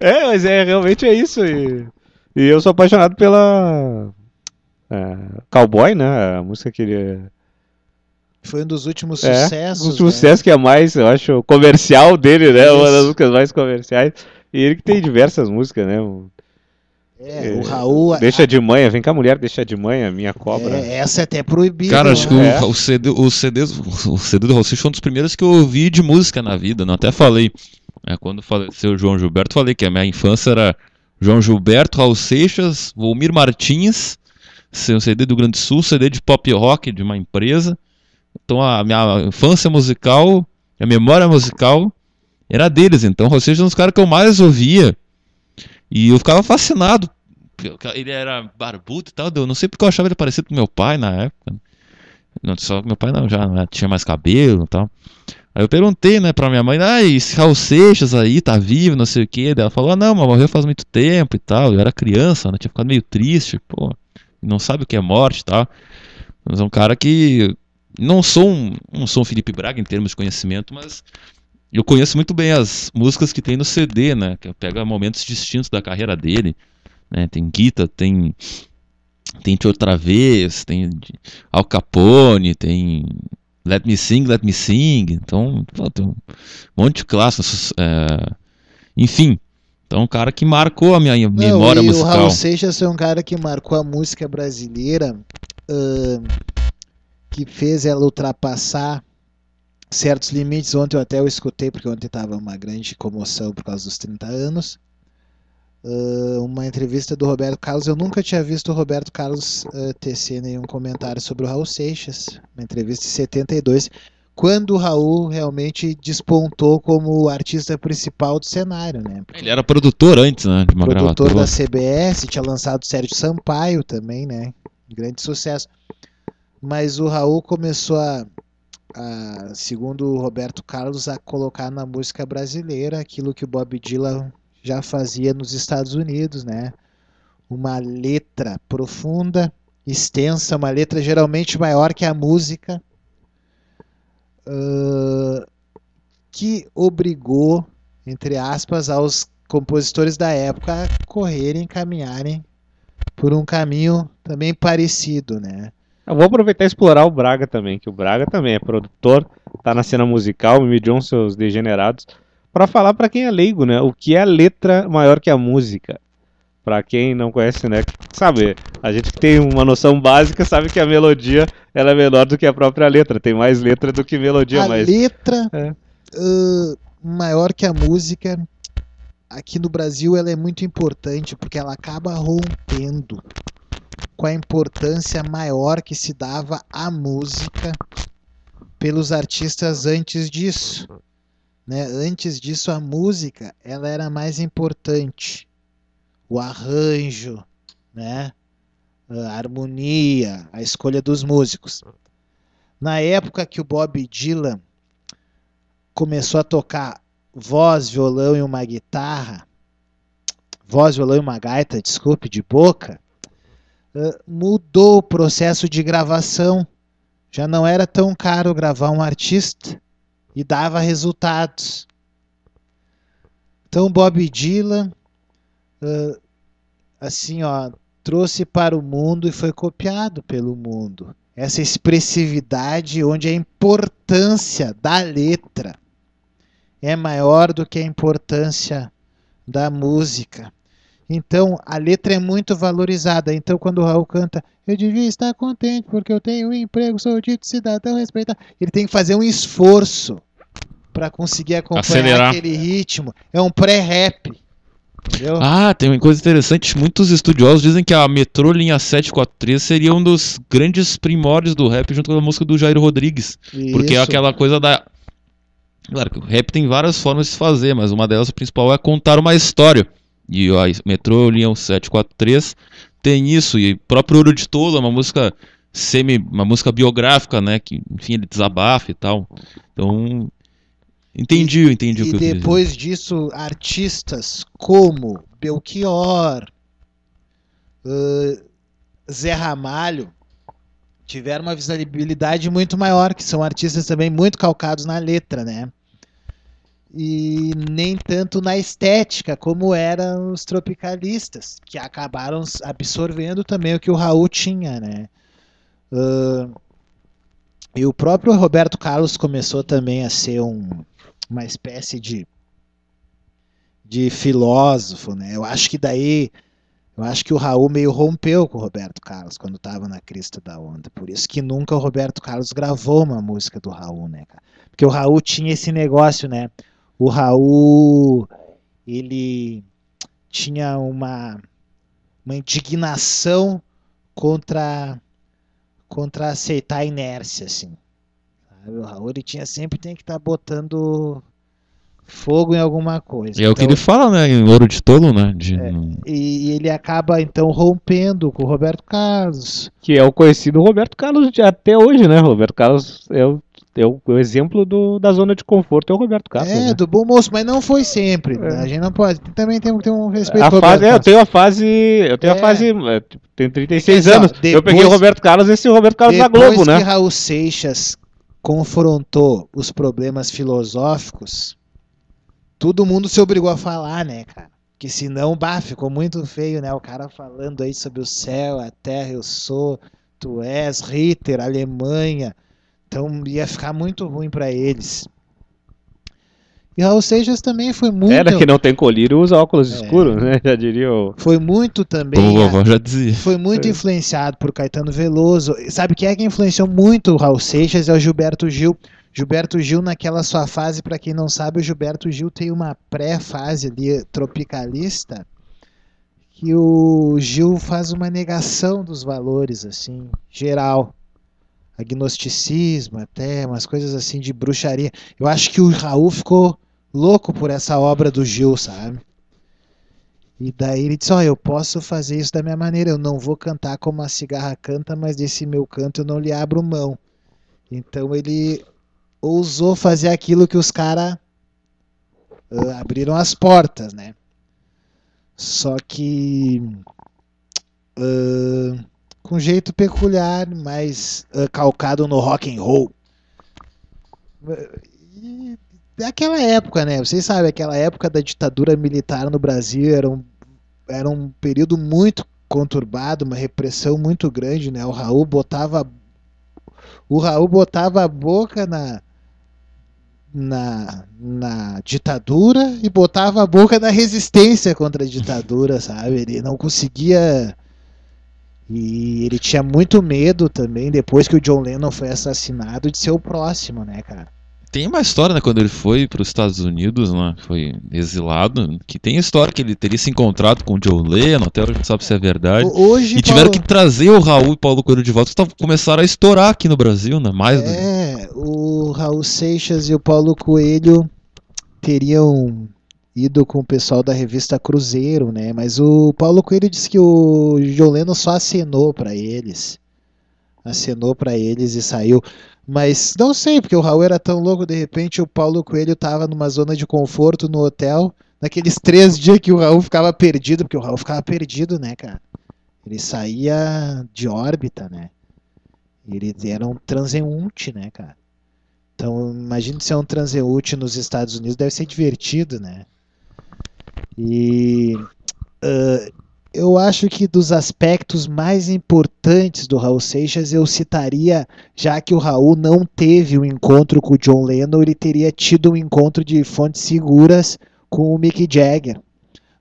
S4: É, mas é, realmente é isso. E, e eu sou apaixonado pela é, Cowboy, né? A música que ele.
S3: Foi um dos últimos
S4: É,
S3: sucessos. né?
S4: sucesso que é mais, eu acho, comercial dele, né? Uma das
S3: Isso.
S4: músicas mais comerciais. E ele que tem diversas músicas, né? O-
S3: É,
S4: é,
S3: o Raul.
S4: Deixa de manhã, vem cá, mulher, deixa de manhã, minha cobra.
S3: É, essa é até proibida.
S2: Cara, acho que
S3: né?
S4: É.
S2: o, o CD, o, CD, o CD do Raul Seixas foi um dos primeiros que eu ouvi de música na vida. Não até falei. É, quando faleceu o João Gilberto, falei que a minha infância era João Gilberto, Raul Seixas, Volmir Martins, seu CD do Grande do Sul, CD de pop rock de uma empresa. Então a minha infância musical, a memória musical era deles. Então, Raul Seixas é um dos caras que eu mais ouvia. E eu ficava fascinado. Ele era barbudo e tal. Eu não sei porque eu achava ele parecido com meu pai na época. Não, só meu pai não, já não tinha mais cabelo e tal. Aí eu perguntei, né, pra minha mãe, ah, esse Raul Seixas aí tá vivo, não sei o que. Ela falou, ah, não, mas morreu faz muito tempo e tal. Eu era criança, né, tinha ficado meio triste, pô. Não sabe o que é morte e tal. Mas é um cara que. Não sou um, não sou um Felipe Braga em termos de conhecimento, mas eu conheço muito bem as músicas que tem no CD, né? Que pega momentos distintos da carreira dele. Né? Tem Guita, tem tem Te Outra Vez, tem Al Capone, tem Let Me Sing, Let Me Sing. Então, pô, tem um monte de clássicos. é, Enfim, então um cara que marcou a minha
S3: Não,
S2: memória
S3: e O
S2: musical.
S3: Raul Seixas foi um cara que marcou a música brasileira, ahn, que fez ela ultrapassar certos limites. Ontem eu até eu escutei, porque ontem estava uma grande comoção por causa dos 30 anos. Ah, uma entrevista do Roberto Carlos. Eu nunca tinha visto o Roberto Carlos ah, tecer nenhum comentário sobre o Raul Seixas. Uma entrevista de 72, quando o Raul realmente despontou como o artista principal do cenário, né? Porque
S2: Ele era produtor antes, né? De uma
S3: produtor da CBS, tinha lançado o Sérgio Sampaio também, né? Grande sucesso. Mas o Raul começou a, a, segundo o Roberto Carlos, a colocar na música brasileira aquilo que o Bob Dylan já fazia nos Estados Unidos, né? Uma letra profunda, extensa, uma letra geralmente maior que a música, ãh, que obrigou, entre aspas, aos compositores da época a correrem, caminharem por um caminho também parecido, né?
S4: Eu vou aproveitar e explorar o Braga também, que o Braga também é produtor, tá na cena musical, Mimi John, seus degenerados, para falar para quem é leigo, né? O que é a letra maior que a música? Para quem não conhece, né? Sabe, a gente que tem uma noção básica sabe que a melodia ela é menor do que a própria letra, tem mais letra do que melodia,
S3: a
S4: mas
S3: letra
S4: É.
S3: ãh, maior que a música aqui no Brasil ela é muito importante porque ela acaba rompendo com a importância maior que se dava à música pelos artistas antes disso. Né? Antes disso, a música ela era mais importante. O arranjo, né? a harmonia, a escolha dos músicos. Na época que o Bob Dylan começou a tocar voz, violão e uma guitarra, voz, violão e uma gaita, desculpe, de boca, mudou o processo de gravação. Já não era tão caro gravar um artista. e dava resultados. Então Bob Dylan, uh, assim, ó, trouxe para o mundo e foi copiado pelo mundo. Essa expressividade onde a importância da letra é maior do que a importância da música. Então, a letra é muito valorizada. Então, quando o Raul canta, eu devia estar contente porque eu tenho um emprego, sou dito cidadão respeitado. Ele tem que fazer um esforço para conseguir acompanhar
S2: Acelerar.
S3: aquele ritmo. É um pré-rap. Entendeu?
S2: Ah, tem uma coisa interessante. Muitos estudiosos dizem que a Metrô Linha 743 seria um dos grandes primórdios do rap junto com a música do Jairo Rodrigues. Porque é
S3: Isso.
S2: aquela coisa da. Claro que o rap tem várias formas de se fazer, mas uma delas, principal, é contar uma história. E a Metrô Linha 743 tem isso. E o próprio Ouro de Tolo é uma música semi. uma música biográfica, né? Que, enfim, ele desabafa e tal. Então. Entendi, eu entendi o
S3: E
S2: que eu quis dizer.
S3: depois disso, artistas como Belchior, ãh, Zé Ramalho tiveram uma visibilidade muito maior, que são artistas também muito calcados na letra, né? E nem tanto na estética, como eram os tropicalistas, que acabaram absorvendo também o que o Raul tinha, né? Ãh, e o próprio Roberto Carlos começou também a ser um, uma espécie de de filósofo, né? Eu acho que daí eu acho que o Raul meio rompeu com o Roberto Carlos quando estava na crista da onda. Por isso que nunca o Roberto Carlos gravou uma música do Raul, né, cara? Porque o Raul tinha esse negócio, né? O Raul ele tinha uma uma indignação contra contra aceitar a inércia, assim. Sabe? O Raul ele tinha sempre tem que estar botando fogo em alguma coisa.
S2: E é o que
S3: Então,
S2: ele fala, né? Em Ouro de Tolo, né? De,
S3: e, e ele acaba então rompendo com o Roberto Carlos.
S4: Que é o conhecido Roberto Carlos de até hoje, né? Roberto Carlos é o, é o, o exemplo do, da zona de conforto, é o Roberto Carlos.
S3: é,
S4: né?
S3: do bom moço, mas não foi sempre. né?
S4: É.
S3: A gente não pode. Também tem que ter um respeito
S4: A fase, é, eu tenho a fase. Eu tenho
S3: É.
S4: a fase. é, tipo, tenho 36
S3: Porque,
S4: anos.
S3: ó,
S4: eu peguei o
S3: depois-
S4: Roberto Carlos, esse Roberto Carlos da
S3: Depois
S4: Globo,
S3: que
S4: né?
S3: Raul Seixas confrontou os problemas filosóficos, todo mundo se obrigou a falar, né, cara? Que senão, bah, ficou muito feio, né? O cara falando aí sobre o céu, a terra, eu sou, tu és, Ritter, Alemanha. Então ia ficar muito ruim pra eles. E Raul Seixas também foi muito.
S4: Era que não tem colírio usa óculos
S3: É.
S4: escuros, né? Já diria o.
S3: Foi muito também.
S2: A- vovó já dizia.
S3: foi muito
S4: É.
S3: influenciado por Caetano Veloso. Sabe quem é que influenciou muito o Raul Seixas? É o Gilberto Gil. Gilberto Gil, naquela sua fase, para quem não sabe, o Gilberto Gil tem uma pré-fase ali tropicalista que o Gil faz uma negação dos valores, assim, geral. Agnosticismo, até, umas coisas assim de bruxaria. Eu acho que o Raul ficou louco por essa obra do Gil, sabe? E daí ele disse: Ó, eu posso fazer isso da minha maneira. Eu não vou cantar como a cigarra canta, mas desse meu canto eu não lhe abro mão. Então ele ousou fazer aquilo que os caras abriram as portas, né? Só que ah, com jeito peculiar, mais ah, calcado no rock and roll. E daquela época, né? Vocês sabem, aquela época da ditadura militar no Brasil era um, era um período muito conturbado, uma repressão muito grande, né? O Raul botava o Raul botava a boca na na, na ditadura e botava a boca na resistência contra a ditadura, sabe? Ele não conseguia e ele tinha muito medo também depois que o John Lennon foi assassinado de ser o próximo, né, cara?
S2: Tem uma história, né, quando ele foi para os Estados Unidos, né, foi exilado, que tem a história que ele teria se encontrado com o John Lennon, até hoje não sabe se é verdade.
S3: Ho- Hoje
S2: E tiveram
S3: Paulo-
S2: que trazer o Raul e Paulo Coelho de volta, que começaram a estourar aqui no Brasil, né, mais do
S3: É, o Raul Seixas e o Paulo Coelho teriam ido com o pessoal da revista Cruzeiro, né? Mas o Paulo Coelho disse que o John Lennon só acenou pra eles. Acenou pra eles e saiu. Mas não sei, porque o Raul era tão louco, de repente o Paulo Coelho tava numa zona de conforto no hotel, naqueles três dias que o Raul ficava perdido, porque o Raul ficava perdido, né, cara? Ele saía de órbita, né? Ele era um transeunte, né, cara? Então, imagino ser um transeúnte nos Estados Unidos deve ser divertido, né? E ah, eu acho que dos aspectos mais importantes do Raul Seixas eu citaria, já que o Raul não teve um encontro com o John Lennon, ele teria tido um encontro de fontes seguras com o Mick Jagger.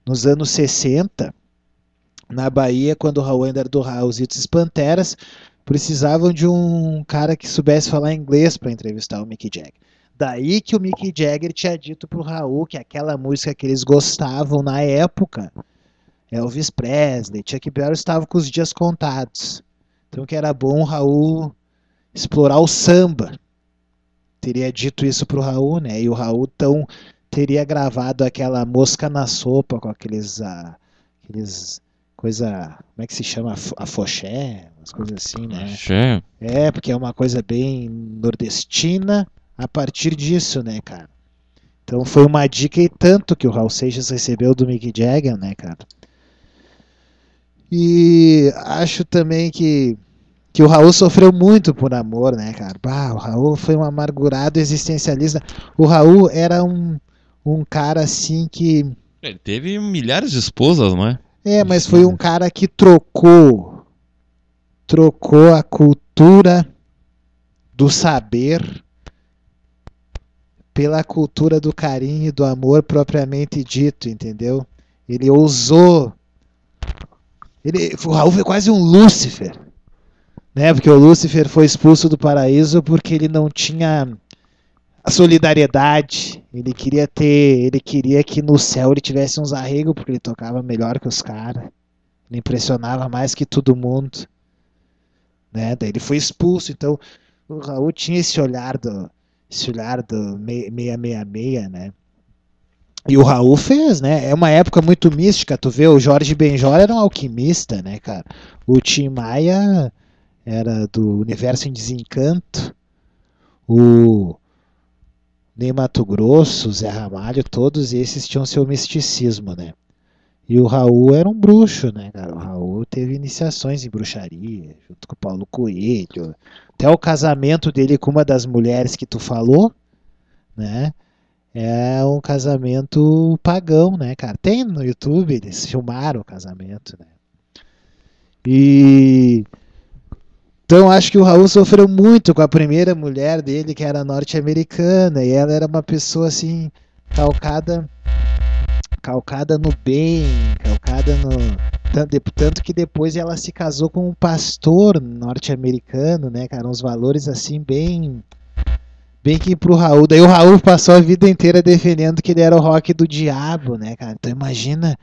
S3: Nos anos 60, na Bahia, quando o Raul ainda era do Raulzitos Panteras, precisavam de um cara que soubesse falar inglês para entrevistar o Mick Jagger. Daí que o Mick Jagger tinha dito pro Raul que aquela música que eles gostavam na época, Elvis Presley, Chuck Berry estavam com os dias contados. Então que era bom o Raul explorar o samba. Teria dito isso pro Raul, né? E o Raul então teria gravado aquela mosca na sopa com aqueles ah, aqueles coisa, como é que se chama? Afo- Afoxé, umas coisas assim, né?
S2: Axé.
S3: É, porque é uma coisa bem nordestina a partir disso, né, cara? Então foi uma dica e tanto que o Raul Seixas recebeu do Mick Jagger, né, cara? E acho também que, que o Raul sofreu muito por amor, né, cara? Bah, o Raul foi um amargurado existencialista. O Raul era um, um cara assim que.
S2: Ele teve milhares de esposas, não é?
S3: É, mas foi um cara que trocou trocou a cultura do saber pela cultura do carinho e do amor propriamente dito, entendeu? Ele ousou. Ele, o Raul foi quase um Lúcifer, né? Porque o Lúcifer foi expulso do paraíso porque ele não tinha a solidariedade. Ele queria ter, ele queria que no céu ele tivesse uns arregos porque ele tocava melhor que os caras. Ele impressionava mais que todo mundo. Né? Daí ele foi expulso, então o Raul tinha esse olhar do esse olhar do mei- 666, né? E o Raul fez, né? É uma época muito mística, tu vê, o Jorge Benjor era um alquimista, né, cara? O Tim Maia era do Universo em Desencanto. O Ney Mato Grosso, Zé Ramalho, todos esses tinham seu misticismo, né? E o Raul era um bruxo, né, cara? O Raul teve iniciações em bruxaria, junto com o Paulo Coelho. Até o casamento dele com uma das mulheres que tu falou, né? É um casamento pagão, né, cara? Tem no YouTube, eles filmaram o casamento, né? E. Então acho que o Raul sofreu muito com a primeira mulher dele, que era norte-americana, e ela era uma pessoa assim, calcada calcada no bem, calcada no. Tanto, que depois ela se casou com um pastor norte-americano, né, cara? Uns valores assim bem. Bem que pro Raul. Daí o Raul passou a vida inteira defendendo que ele era o rock do diabo, né, cara? Então imagina.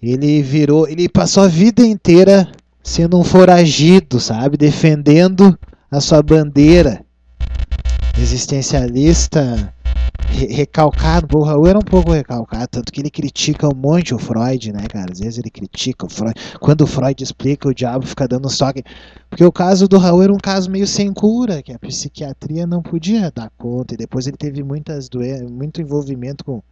S3: Ele virou. Ele passou a vida inteira sendo um foragido, sabe? Defendendo a sua bandeira existencialista recalcado. O Raul era um pouco recalcado, tanto que ele critica um monte o Freud, né, cara? Às vezes ele critica o Freud. Quando o Freud explica, o diabo fica dando uns toques. Porque o caso do Raul era um caso meio sem cura, que a psiquiatria não podia dar conta. E depois ele teve muitas doen muito envolvimento com,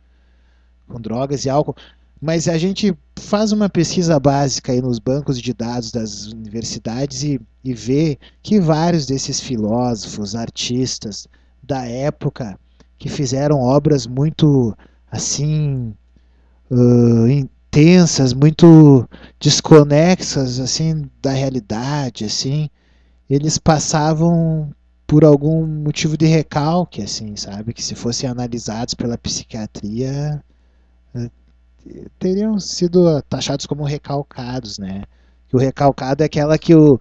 S3: com drogas e álcool. Mas a gente faz uma pesquisa básica aí nos bancos de dados das universidades e, e vê que vários desses filósofos, artistas da época que fizeram obras muito assim ah, intensas, muito desconexas assim da realidade, assim, eles passavam por algum motivo de recalque, assim, sabe, que se fossem analisados pela psiquiatria teriam sido taxados como recalcados, né? Que o recalcado é aquela que o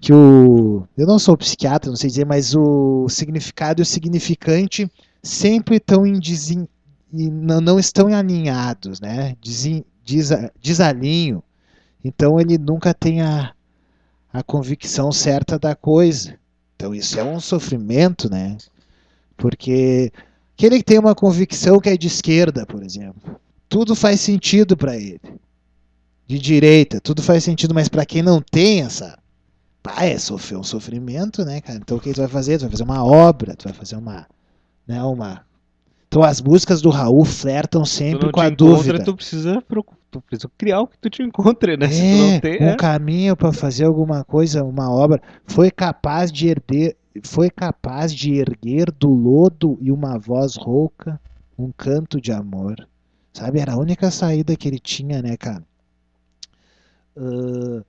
S3: que o eu não sou psiquiatra, não sei dizer, mas o significado e o significante sempre estão em desin, não, não estão alinhados, né? Desin, desa, desalinho. Então ele nunca tem a, a convicção certa da coisa. Então isso é um sofrimento, né? Porque aquele que tem uma convicção que é de esquerda, por exemplo, tudo faz sentido para ele. De direita, tudo faz sentido, mas para quem não tem essa ah, é sofrer um sofrimento, né, cara? Então o que tu vai fazer? Tu vai fazer uma obra, tu vai fazer uma, né, uma. Então as músicas do Raul flertam sempre com a dúvida.
S4: tu precisa, tu precisa criar o que tu te encontre, né?
S3: É,
S4: tem,
S3: um
S4: é.
S3: caminho para fazer alguma coisa, uma obra, foi capaz de herder, foi capaz de erguer do lodo e uma voz rouca um canto de amor. Sabe, era a única saída que ele tinha, né, cara? Uh,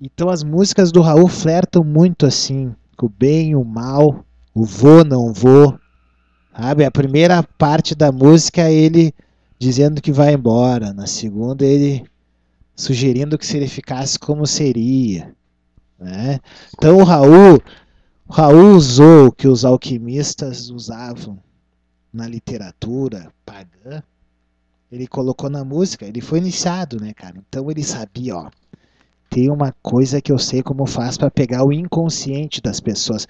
S3: então as músicas do Raul flertam muito assim, com o bem e o mal, o vou, não vou. Sabe, a primeira parte da música ele dizendo que vai embora, na segunda ele sugerindo que se ele ficasse como seria. Né? Então o Raul, o Raul usou o que os alquimistas usavam na literatura pagã, ele colocou na música, ele foi iniciado, né, cara? Então ele sabia, ó, tem uma coisa que eu sei como faz para pegar o inconsciente das pessoas.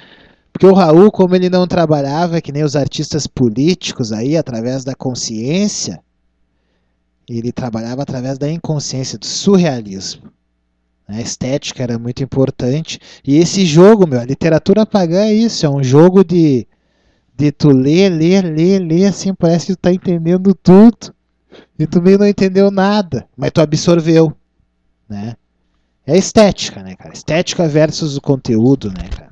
S3: Porque o Raul, como ele não trabalhava que nem os artistas políticos aí, através da consciência, ele trabalhava através da inconsciência, do surrealismo. A estética era muito importante. E esse jogo, meu, a literatura pagã é isso, é um jogo de, de tu ler, ler, ler, ler, assim, parece que tu tá entendendo tudo. E tu meio não entendeu nada, mas tu absorveu, né? É estética, né, cara? Estética versus o conteúdo, né, cara?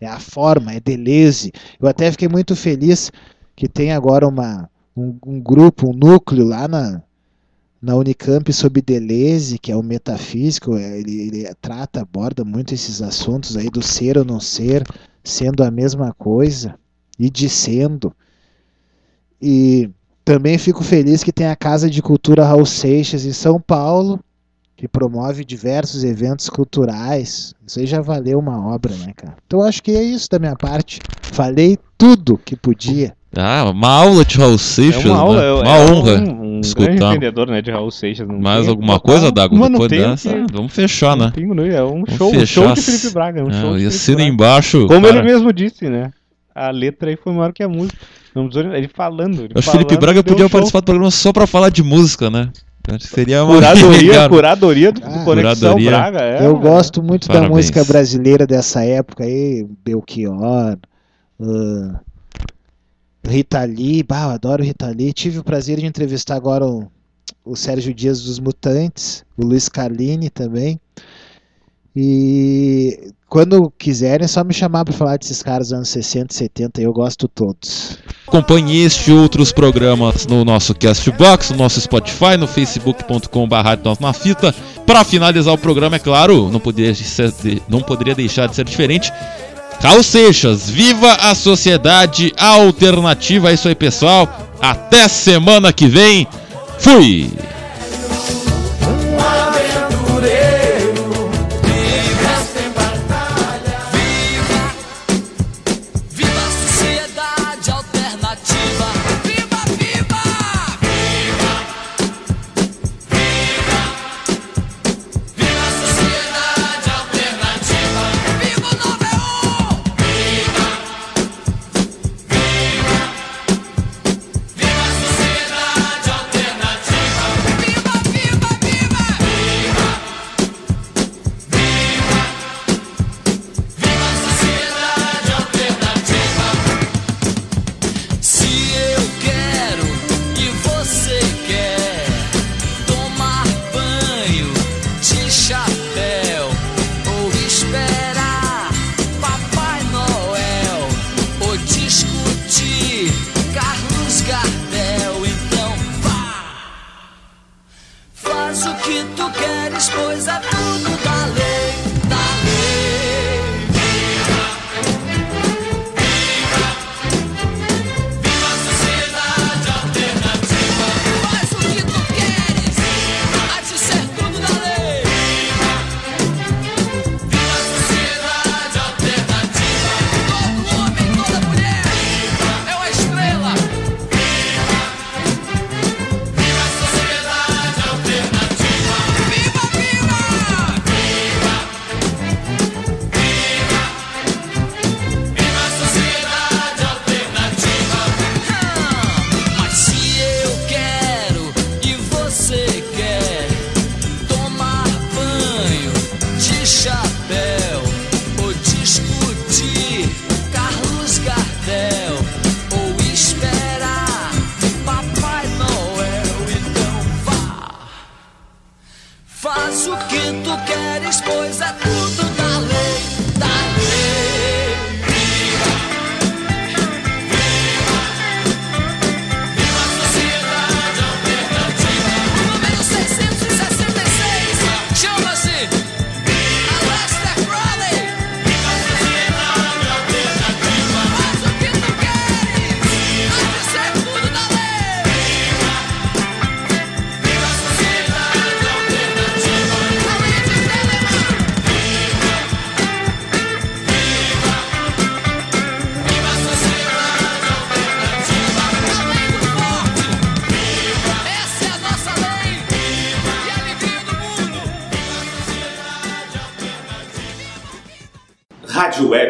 S3: É a forma, é Deleuze. Eu até fiquei muito feliz que tem agora uma, um, um grupo, um núcleo lá na, na Unicamp sobre Deleuze, que é o metafísico, é, ele, ele, trata, aborda muito esses assuntos aí do ser ou não ser, sendo a mesma coisa e dizendo. E também fico feliz que tem a Casa de Cultura Raul Seixas em São Paulo, que promove diversos eventos culturais. Isso aí já valeu uma obra, né, cara? Então acho que é isso da minha parte. Falei tudo que podia.
S2: Ah, uma aula de Raul Seixas,
S4: é uma, aula,
S2: né?
S4: é,
S2: uma
S4: é
S2: honra
S4: um, um
S2: escutar.
S4: grande entendedor né, de Raul Seixas. Não
S2: Mais
S4: tem-
S2: alguma coisa, Dago?
S4: Mas não
S2: Depois dessa,
S4: que-
S2: vamos fechar, né?
S4: tem, não, é um
S2: Vamos
S4: show, um
S2: fechar.
S4: show de Felipe Braga. É um
S2: É,
S4: show de
S2: e
S4: Felipe Braga.
S2: embaixo.
S4: Como
S2: cara,
S4: ele mesmo disse, né? A letra aí foi maior que a música. Ele falando. Ele
S2: acho que o Felipe Braga podia
S4: show.
S2: participar do programa só pra falar de música, né? Seria uma
S4: Curadoria,
S2: Cara,
S4: curadoria do, do
S3: Ah,
S4: Conexão
S2: curadoria.
S4: Braga. É,
S3: Eu gosto muito da
S2: Parabéns.
S3: música brasileira dessa época aí, Belchior, ah, Rita Lee, bah, eu adoro Rita Lee. Tive o prazer de entrevistar agora o, o Sérgio Dias dos Mutantes, o Luiz Carlini também. E quando quiserem, é só me chamar para falar desses caras dos anos 60 e 70, eu gosto todos.
S2: Acompanhe este e outros programas no nosso Castbox, no nosso Spotify, no facebook.com.br na fita. Para finalizar o programa, é claro, não poderia, ser- não poderia deixar de ser diferente. Raul Seixas, viva a sociedade alternativa. É isso aí, pessoal. Até semana que vem. Fui!